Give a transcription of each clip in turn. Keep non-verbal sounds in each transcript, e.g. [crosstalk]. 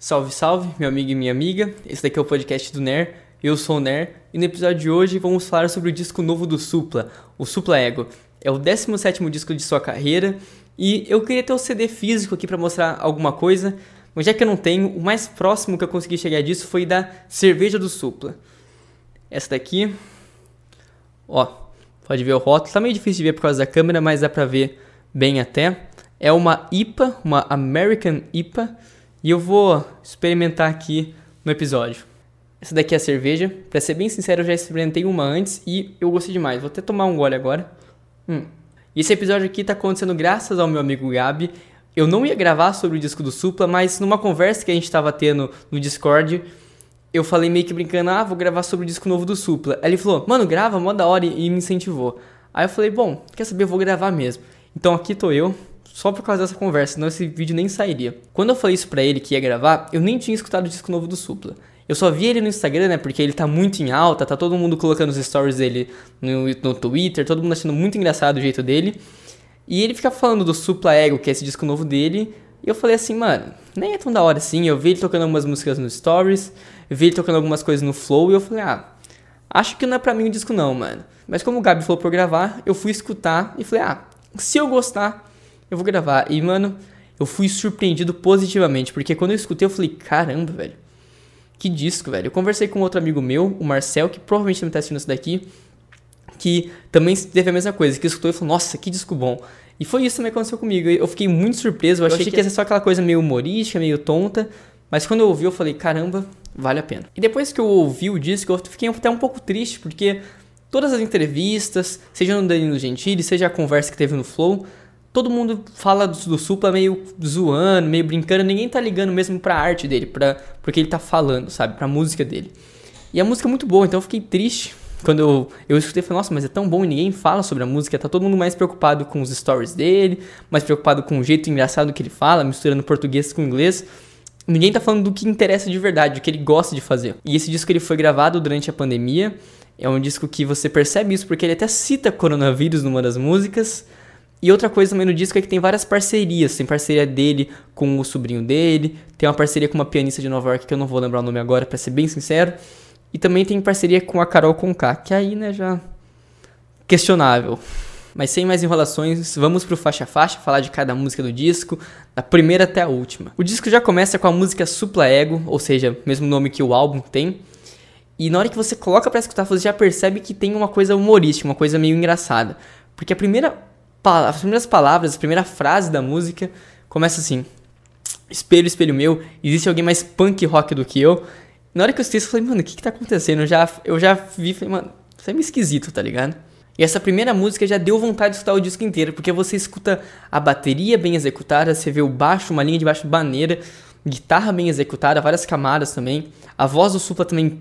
Salve, salve, meu amigo e minha amiga. Esse daqui é o podcast do Ner. Eu sou o Ner e no episódio de hoje vamos falar sobre o disco novo do Supla, o Supla Ego. É o 17º disco de sua carreira e eu queria ter o CD físico aqui para mostrar alguma coisa, mas já que eu não tenho, o mais próximo que eu consegui chegar disso foi da cerveja do Supla. Essa daqui, ó, pode ver o rótulo, tá meio difícil de ver por causa da câmera, mas dá pra ver bem até. É uma IPA, uma American IPA, e eu vou experimentar aqui no episódio. Essa daqui é a cerveja. Pra ser bem sincero, eu já experimentei uma antes e eu gostei demais. Vou até tomar um gole agora. Hum. E esse episódio aqui tá acontecendo graças ao meu amigo Gabi. Eu não ia gravar sobre o disco do Supla, mas numa conversa que a gente tava tendo no Discord, eu falei meio que brincando, ah, vou gravar sobre o disco novo do Supla. Aí ele falou, mano, grava, mó da hora, e me incentivou. Aí eu falei, bom, quer saber, eu vou gravar mesmo. Então aqui tô eu, só por causa dessa conversa, senão esse vídeo nem sairia. Quando eu falei isso pra ele que ia gravar, eu nem tinha escutado o disco novo do Supla. Eu só vi ele no Instagram, né? Porque ele tá muito em alta, tá todo mundo colocando os stories dele no, no Twitter, todo mundo achando muito engraçado o jeito dele. E ele fica falando do Supla Ego, que é esse disco novo dele. E eu falei assim, mano, nem é tão da hora assim. Eu vi ele tocando algumas músicas no Stories, vi ele tocando algumas coisas no Flow, e eu falei, ah, acho que não é pra mim o disco não, mano. Mas como o Gabi falou pra eu gravar, eu fui escutar e falei, ah, se eu gostar, eu vou gravar. E, mano, eu fui surpreendido positivamente, porque quando eu escutei, eu falei, caramba, velho. Que disco, velho. Eu conversei com outro amigo meu, o Marcel, que provavelmente também tá assistindo isso daqui, que também teve a mesma coisa, que escutou e falou, nossa, que disco bom. E foi isso que também aconteceu comigo. Eu fiquei muito surpreso, eu, eu achei, achei que ia ser só aquela coisa meio humorística, meio tonta, mas quando eu ouvi, eu falei, caramba, vale a pena. E depois que eu ouvi o disco, eu fiquei até um pouco triste, porque todas as entrevistas, seja no Danilo Gentili, seja a conversa que teve no Flow, todo mundo fala do, do Supla meio zoando, meio brincando, ninguém tá ligando mesmo pra arte dele, pra, pro que ele tá falando, sabe? Pra música dele. E a música é muito boa, então eu fiquei triste quando eu, eu escutei, falei, nossa, mas é tão bom e ninguém fala sobre a música, tá todo mundo mais preocupado com os stories dele, mais preocupado com o jeito engraçado que ele fala, misturando português com inglês. Ninguém tá falando do que interessa de verdade, do que ele gosta de fazer. E esse disco ele foi gravado durante a pandemia, é um disco que você percebe isso porque ele até cita coronavírus numa das músicas, e outra coisa também no disco é que tem várias parcerias. Tem parceria dele com o sobrinho dele, tem uma parceria com uma pianista de Nova York que eu não vou lembrar o nome agora, para ser bem sincero. E também tem parceria com a Carol Conká, que aí, né, já questionável. Mas sem mais enrolações, vamos pro faixa a faixa, falar de cada música do disco, da primeira até a última. O disco já começa com a música Supla Ego, ou seja, mesmo nome que o álbum tem. E na hora que você coloca para escutar, você já percebe que tem uma coisa humorística, uma coisa meio engraçada. Porque a primeira as primeiras palavras, a primeira frase da música começa assim: Espelho, espelho meu, existe alguém mais punk rock do que eu? Na hora que eu escutei eu falei, mano, o que que tá acontecendo? Eu já, eu já vi, falei, mano, isso é meio esquisito, tá ligado? E essa primeira música já deu vontade de escutar o disco inteiro, porque você escuta a bateria bem executada, você vê o baixo, uma linha de baixo maneira, guitarra bem executada, várias camadas também, a voz do Supla também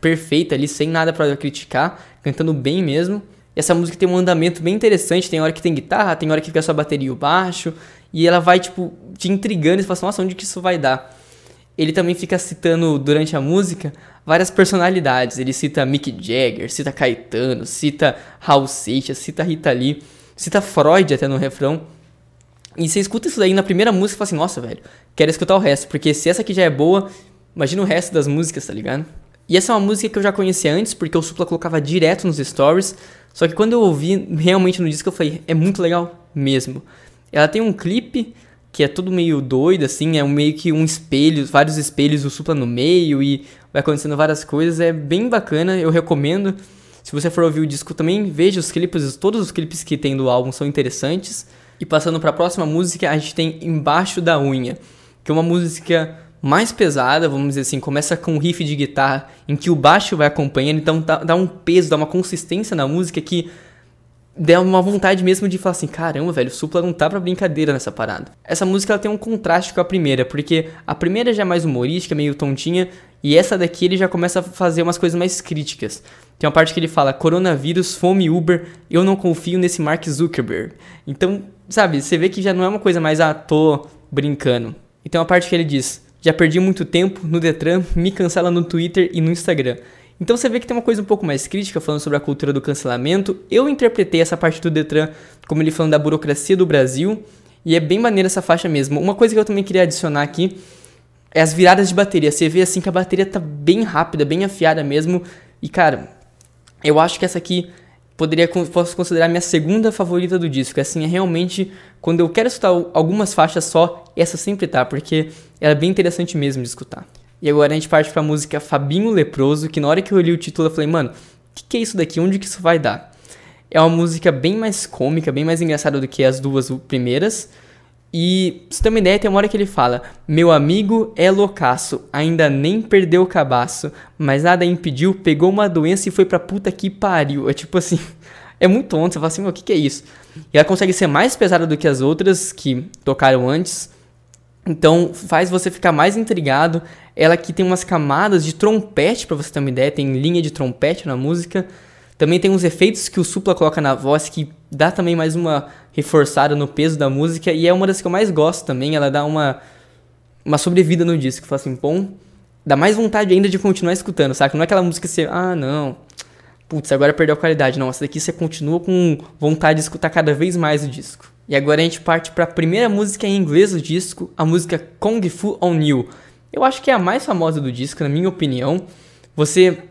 perfeita ali, sem nada para criticar, cantando bem mesmo. Essa música tem um andamento bem interessante, tem hora que tem guitarra, tem hora que fica só bateria e o baixo, e ela vai, tipo, te intrigando e você fala assim, nossa, onde que isso vai dar? Ele também fica citando, durante a música, várias personalidades. Ele cita Mick Jagger, cita Caetano, cita Raul Seixas, cita Rita Lee, cita Freud até no refrão. E você escuta isso daí na primeira música e fala assim, nossa, velho, quero escutar o resto, porque se essa aqui já é boa, imagina o resto das músicas, tá ligado? E essa é uma música que eu já conhecia antes, porque o Supla colocava direto nos stories, só que quando eu ouvi realmente no disco, eu falei, é muito legal mesmo. Ela tem um clipe que é tudo meio doido, assim, é meio que um espelho, vários espelhos, o supla no meio e vai acontecendo várias coisas. É bem bacana, eu recomendo. Se você for ouvir o disco também, veja os clipes, todos os clipes que tem do álbum são interessantes. E passando para a próxima música, a gente tem Embaixo da Unha, que é uma música mais pesada, vamos dizer assim, começa com um riff de guitarra em que o baixo vai acompanhando, então dá, dá um peso, dá uma consistência na música que dá uma vontade mesmo de falar assim, caramba, velho, o Supla não tá pra brincadeira nessa parada. Essa música ela tem um contraste com a primeira, porque a primeira já é mais humorística, meio tontinha, e essa daqui ele já começa a fazer umas coisas mais críticas. Tem uma parte que ele fala, coronavírus, fome, Uber, eu não confio nesse Mark Zuckerberg. Então, sabe, você vê que já não é uma coisa mais, ah, tô brincando. E tem uma parte que ele diz, já perdi muito tempo no Detran, me cancela no Twitter e no Instagram. Então você vê que tem uma coisa um pouco mais crítica falando sobre a cultura do cancelamento. Eu interpretei essa parte do Detran como ele falando da burocracia do Brasil. E é bem maneira essa faixa mesmo. Uma coisa que eu também queria adicionar aqui é as viradas de bateria. Você vê assim que a bateria tá bem rápida, bem afiada mesmo. E cara, eu acho que essa aqui poderia posso considerar minha segunda favorita do disco. Assim, é realmente quando eu quero escutar algumas faixas só, essa sempre tá, porque ela é bem interessante mesmo de escutar. E agora a gente parte pra música Fabinho Leproso, que na hora que eu li o título eu falei, mano, o que, que é isso daqui? Onde que isso vai dar? É uma música bem mais cômica, bem mais engraçada do que as duas primeiras. E, pra você ter uma ideia, tem uma hora que ele fala: Meu amigo é loucaço, ainda nem perdeu o cabaço, mas nada impediu, pegou uma doença e foi pra puta que pariu. É tipo assim, [laughs] é muito onde você fala assim: o que, que é isso? E ela consegue ser mais pesada do que as outras que tocaram antes, então faz você ficar mais intrigado. Ela aqui tem umas camadas de trompete, pra você ter uma ideia, tem linha de trompete na música. Também tem uns efeitos que o Supla coloca na voz que dá também mais uma reforçada no peso da música e é uma das que eu mais gosto também. Ela dá uma, uma sobrevida no disco. Fala assim, bom, dá mais vontade ainda de continuar escutando, sabe? Não é aquela música que você, ah, não, putz, agora perdeu a qualidade. Não, essa daqui você continua com vontade de escutar cada vez mais o disco. E agora a gente parte para a primeira música em inglês do disco, a música Kung Fu On You. Eu acho que é a mais famosa do disco, na minha opinião. Você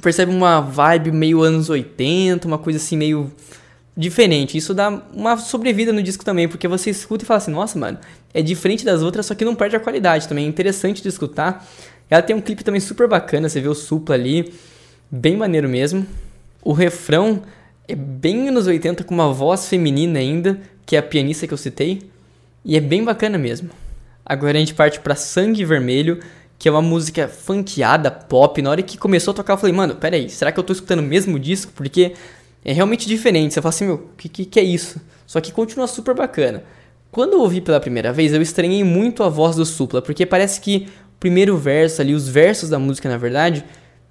percebe uma vibe meio anos 80, uma coisa assim meio diferente. Isso dá uma sobrevida no disco também, porque você escuta e fala assim, nossa, mano, é diferente das outras, só que não perde a qualidade também. É interessante de escutar. Ela tem um clipe também super bacana, você vê o Supla ali, bem maneiro mesmo. O refrão é bem anos 80 com uma voz feminina ainda, que é a pianista que eu citei, e é bem bacana mesmo. Agora a gente parte para Sangue Vermelho, que é uma música funkeada, pop. Na hora que começou a tocar, eu falei, mano, peraí, será que eu tô escutando o mesmo disco? Porque é realmente diferente. Você fala assim, meu, o que, que, que, é isso? Só que continua super bacana. Quando eu ouvi pela primeira vez, eu estranhei muito a voz do Supla, porque parece que o primeiro verso ali, os versos da música, na verdade,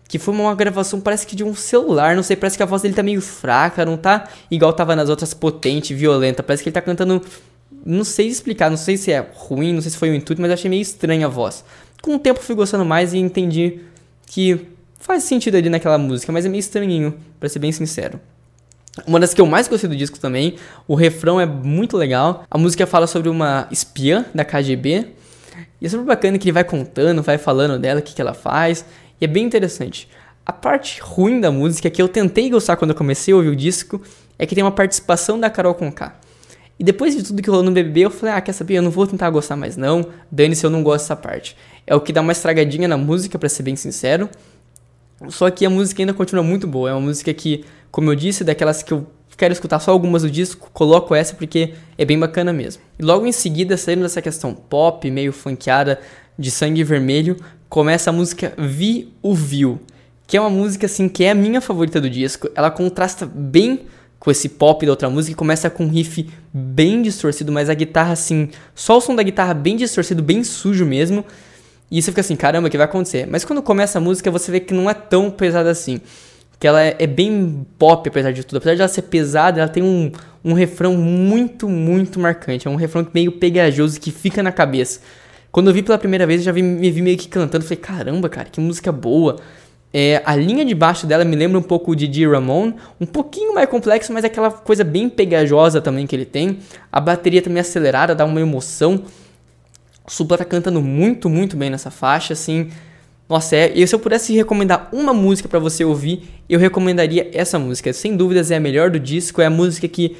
que foi uma gravação, parece que de um celular, não sei, parece que a voz dele tá meio fraca, não tá igual tava nas outras potente, violenta, parece que ele tá cantando, não sei explicar, não sei se é ruim, não sei se foi o intuito, mas eu achei meio estranha a voz. Com o tempo fui gostando mais e entendi que faz sentido ali naquela música, mas é meio estranhinho, pra ser bem sincero. Uma das que eu mais gostei do disco também, o refrão é muito legal. A música fala sobre uma espiã da KGB. E é super bacana que ele vai contando, vai falando dela, o que, que ela faz. E é bem interessante. A parte ruim da música, que eu tentei gostar quando eu comecei a ouvir o disco, é que tem uma participação da Carol Conká. E depois de tudo que rolou no BBB, eu falei, ah, quer saber, eu não vou tentar gostar mais não, dane-se, eu não gosto dessa parte. É o que dá uma estragadinha na música, para ser bem sincero. Só que a música ainda continua muito boa, é uma música que, como eu disse, daquelas que eu quero escutar só algumas do disco, coloco essa porque é bem bacana mesmo. E logo em seguida, saindo dessa questão pop, meio funkeada, de sangue vermelho, começa a música Vi o Viu, que é uma música assim que é a minha favorita do disco. Ela contrasta bem com esse pop da outra música, começa com um riff bem distorcido, mas a guitarra assim, só o som da guitarra bem distorcido, bem sujo mesmo. E você fica assim, caramba, o que vai acontecer? Mas quando começa a música, você vê que não é tão pesada assim. Que ela é, é bem pop, apesar de tudo. Apesar de ela ser pesada, ela tem um, um refrão muito, muito marcante. É um refrão meio pegajoso que fica na cabeça. Quando eu vi pela primeira vez, eu já vi, me vi meio que cantando. Falei, caramba, cara, que música boa. É, a linha de baixo dela me lembra um pouco de D. Ramon, um pouquinho mais complexo, mas é aquela coisa bem pegajosa também que ele tem. A bateria também acelerada, dá uma emoção. Supla tá cantando muito, muito bem nessa faixa, assim. Nossa, é, e se eu pudesse recomendar uma música para você ouvir, eu recomendaria essa música. Sem dúvidas é a melhor do disco, é a música que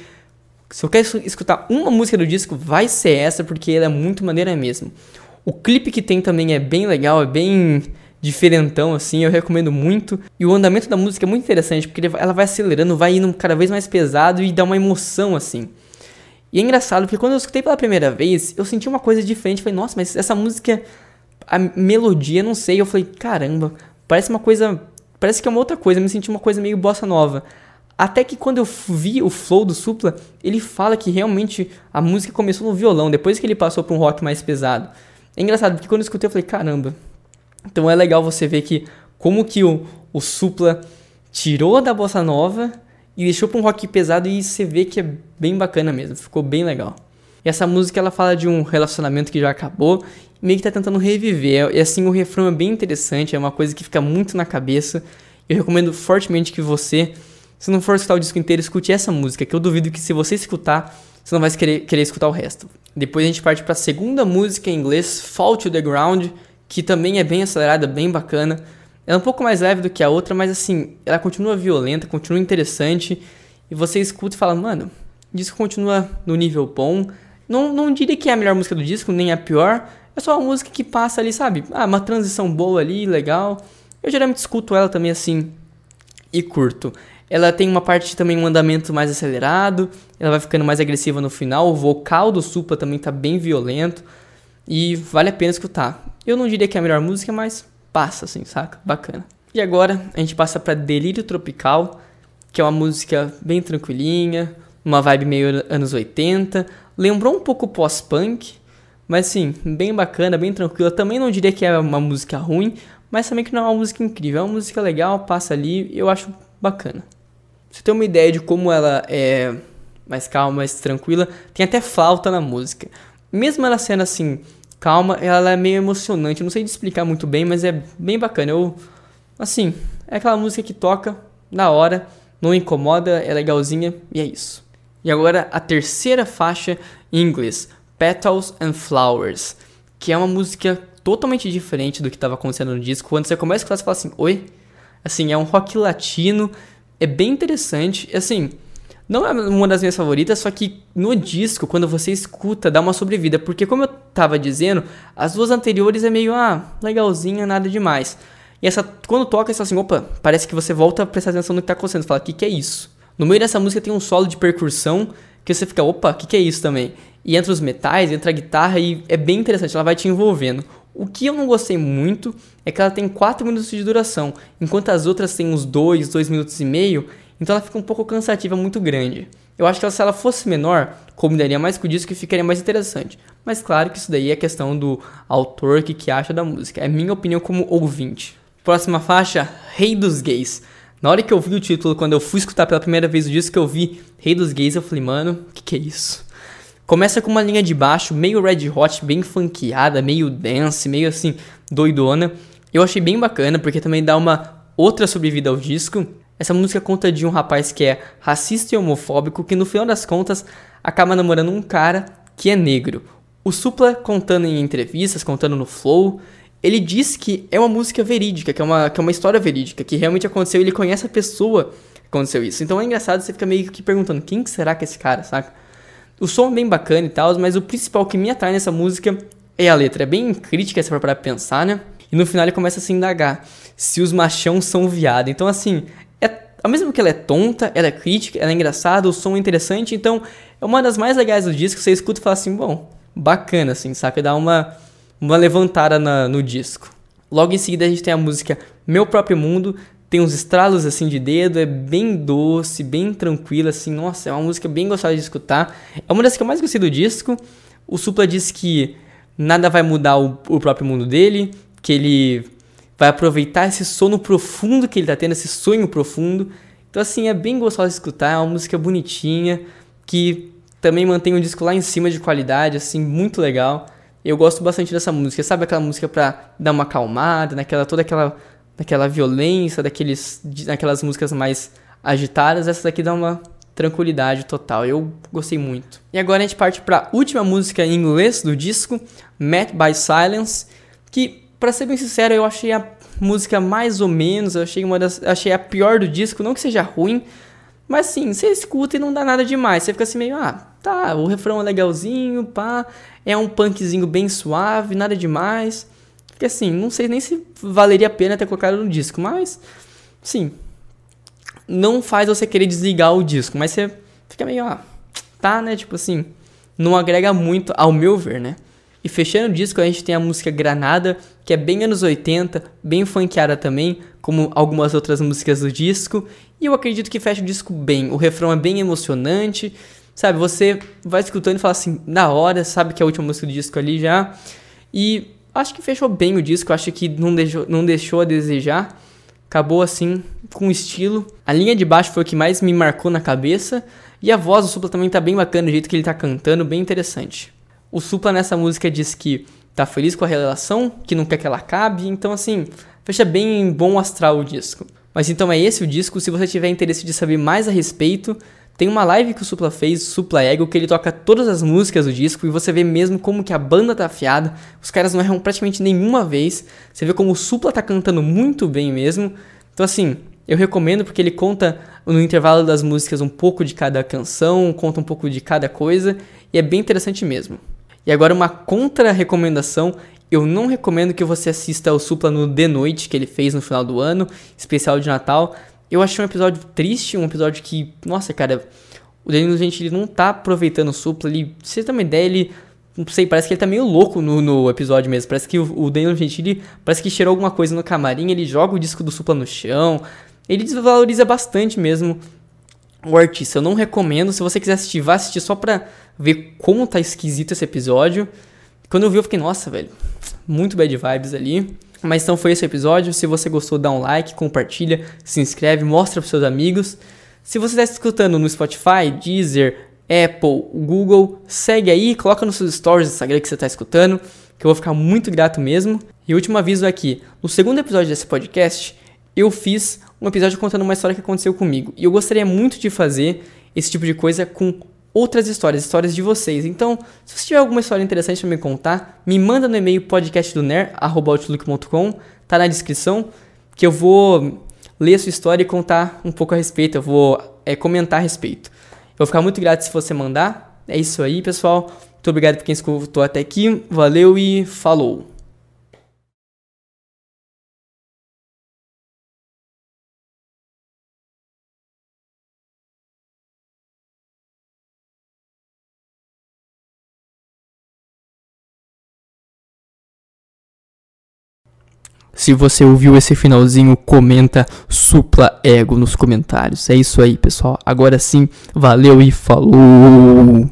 se eu quero escutar uma música do disco, vai ser essa, porque ela é muito maneira mesmo. O clipe que tem também é bem legal, é bem diferentão, assim, eu recomendo muito. E o andamento da música é muito interessante, porque ela vai acelerando, vai indo cada vez mais pesado e dá uma emoção, assim. E é engraçado, porque quando eu escutei pela primeira vez, eu senti uma coisa diferente. Falei, nossa, mas essa música, a melodia, não sei. Eu falei, caramba, parece uma coisa. Parece que é uma outra coisa. Eu me senti uma coisa meio bossa nova. Até que quando eu vi o flow do Supla, ele fala que realmente a música começou no violão, depois que ele passou para um rock mais pesado. É engraçado, porque quando eu escutei eu falei, caramba, então é legal você ver que como que o, o Supla tirou da bossa nova e deixou para um rock pesado e você vê que é bem bacana mesmo, ficou bem legal. E essa música ela fala de um relacionamento que já acabou meio que tá tentando reviver. E assim o refrão é bem interessante, é uma coisa que fica muito na cabeça. Eu recomendo fortemente que você, se não for escutar o disco inteiro, escute essa música, que eu duvido que se você escutar, você não vai querer, querer escutar o resto. Depois a gente parte para a segunda música em inglês, Fall to the Ground, que também é bem acelerada, bem bacana. Ela é um pouco mais leve do que a outra, mas assim, ela continua violenta, continua interessante. E você escuta e fala, mano, o disco continua no nível bom. Não, não diria que é a melhor música do disco, nem a pior. É só uma música que passa ali, sabe? Ah, uma transição boa ali, legal. Eu geralmente escuto ela também assim e curto. Ela tem uma parte também, um andamento mais acelerado. Ela vai ficando mais agressiva no final. O vocal do Supla também tá bem violento. E vale a pena escutar. Eu não diria que é a melhor música, mas passa assim, saca? Bacana. E agora a gente passa para Delírio Tropical, que é uma música bem tranquilinha, uma vibe meio anos 80. Lembrou um pouco pós-punk, mas sim, bem bacana, bem tranquila. Também não diria que é uma música ruim, mas também que não é uma música incrível. É uma música legal, passa ali, eu acho bacana. Você tem uma ideia de como ela é mais calma, mais tranquila, tem até flauta na música. Mesmo ela sendo assim, calma, ela é meio emocionante. Eu não sei de explicar muito bem, mas é bem bacana. Eu, assim, é aquela música que toca na hora, não incomoda, é legalzinha e é isso. E agora a terceira faixa em inglês, Petals and Flowers, que é uma música totalmente diferente do que estava acontecendo no disco. Quando você começa a escutar, você fala assim, oi? Assim, é um rock latino, é bem interessante. Assim, não é uma das minhas favoritas, só que no disco, quando você escuta, dá uma sobrevida. Porque, como eu tava dizendo, as duas anteriores é meio, ah, legalzinha, nada demais. E essa, quando toca, você assim, opa, parece que você volta a prestar atenção no que tá acontecendo. Fala, o que, que é isso? No meio dessa música tem um solo de percussão que você fica, opa, o que, que é isso também? E entra os metais, entra a guitarra e é bem interessante, ela vai te envolvendo. O que eu não gostei muito é que ela tem 4 minutos de duração, enquanto as outras têm uns 2, 2 minutos e meio, então ela fica um pouco cansativa, muito grande. Eu acho que se ela fosse menor, combinaria mais com o disco e ficaria mais interessante. Mas claro que isso daí é questão do autor que, que acha da música. É minha opinião como ouvinte. Próxima faixa, Rei dos Gays. Na hora que eu vi o título, quando eu fui escutar pela primeira vez o disco que eu vi Rei dos Gays, eu falei, mano, que que é isso? Começa com uma linha de baixo meio red hot, bem funkeada, meio dance, meio assim, doidona. Eu achei bem bacana, porque também dá uma outra sobrevida ao disco. Essa música conta de um rapaz que é racista e homofóbico que no final das contas acaba namorando um cara que é negro. O Supla contando em entrevistas, contando no Flow, ele diz que é uma música verídica, que é uma, que é uma história verídica, que realmente aconteceu, ele conhece a pessoa que aconteceu isso. Então é engraçado, você fica meio que perguntando, quem que será que é esse cara, saca? O som é bem bacana e tal, mas o principal que me atrai nessa música é a letra. É bem crítica se for para pensar, né? E no final ele começa a se indagar se os machão são viado. Então, assim, ao mesmo que ela é tonta, ela é crítica, ela é engraçada, o som é interessante, então é uma das mais legais do disco. Você escuta e fala assim, bom, bacana, assim, saca? Dá uma, uma levantada na, no disco. Logo em seguida a gente tem a música Meu Próprio Mundo, tem uns estralos assim de dedo, é bem doce, bem tranquila, assim, nossa, é uma música bem gostosa de escutar. É uma das que eu mais gostei do disco. O Supla diz que nada vai mudar o, o próprio mundo dele, que ele vai aproveitar esse sono profundo que ele tá tendo, esse sonho profundo. Então, assim, é bem gostoso de escutar, é uma música bonitinha, que também mantém o disco lá em cima de qualidade, assim, muito legal. Eu gosto bastante dessa música, sabe aquela música pra dar uma acalmada, naquela, toda aquela, naquela violência, daqueles, daquelas músicas mais agitadas, essa daqui dá uma tranquilidade total. Eu gostei muito. E agora a gente parte para a última música em inglês do disco, Met by Silence, que Pra ser bem sincero, eu achei a música mais ou menos, eu achei uma das, achei a pior do disco, não que seja ruim, mas sim, você escuta e não dá nada demais. Você fica assim meio, ah, tá, o refrão é legalzinho, pá, é um punkzinho bem suave, nada demais. Fica assim, não sei nem se valeria a pena ter colocado no disco, mas sim, não faz você querer desligar o disco, mas você fica meio, ah, tá, né, tipo assim, não agrega muito ao meu ver, né? E fechando o disco, a gente tem a música Granada, que é bem anos 80, bem funkeada também, como algumas outras músicas do disco. E eu acredito que fecha o disco bem. O refrão é bem emocionante, sabe? Você vai escutando e fala assim, na hora, sabe que é a última música do disco ali já. E acho que fechou bem o disco, acho que não deixou, não deixou a desejar. Acabou assim, com estilo. A linha de baixo foi o que mais me marcou na cabeça. E a voz do Supla também tá bem bacana, o jeito que ele tá cantando, bem interessante. O Supla nessa música diz que tá feliz com a relação, que não quer que ela acabe, então assim, fecha bem bom astral o disco. Mas então é esse o disco, se você tiver interesse de saber mais a respeito, Tem uma live que o Supla fez, Supla Ego, que ele toca todas as músicas do disco e você vê mesmo como que a banda tá afiada. Os caras não erram praticamente nenhuma vez. Você vê como o Supla tá cantando muito bem mesmo. Então assim, eu recomendo porque ele conta no intervalo das músicas um pouco de cada canção, conta um pouco de cada coisa e é bem interessante mesmo. E agora uma contra-recomendação, eu não recomendo que você assista ao Supla no The Noite que ele fez no final do ano, especial de Natal. Eu achei um episódio triste, um episódio que, nossa, cara, o Danilo Gentili não tá aproveitando o Supla, ele, você tem uma ideia, ele não sei, parece que ele tá meio louco no, no episódio mesmo. Parece que o, o Danilo Gentili parece que cheirou alguma coisa no camarim, ele joga o disco do Supla no chão. Ele desvaloriza bastante mesmo o artista. Eu não recomendo. Se você quiser assistir, vá assistir só pra ver como tá esquisito esse episódio. Quando eu vi, eu fiquei, nossa, velho, muito bad vibes ali. Mas então foi esse episódio. Se você gostou, dá um like, compartilha, se inscreve, mostra pros seus amigos. Se você está escutando no Spotify, Deezer, Apple, Google, segue aí, coloca nos seus stories do Instagram que você está escutando, que eu vou ficar muito grato mesmo. E último aviso é que no segundo episódio desse podcast, eu fiz um episódio contando uma história que aconteceu comigo. E eu gostaria muito de fazer esse tipo de coisa com outras histórias, histórias de vocês. Então, se você tiver alguma história interessante para me contar, me manda no e-mail podcastdoner@outlook.com, tá na descrição, que eu vou ler a sua história e contar um pouco a respeito, eu vou é, comentar a respeito. Eu vou ficar muito grato se você mandar. É isso aí, pessoal. Muito obrigado por quem escutou até aqui. Valeu e falou! Se você ouviu esse finalzinho, comenta supla ego nos comentários. É isso aí, pessoal. Agora sim, valeu e falou!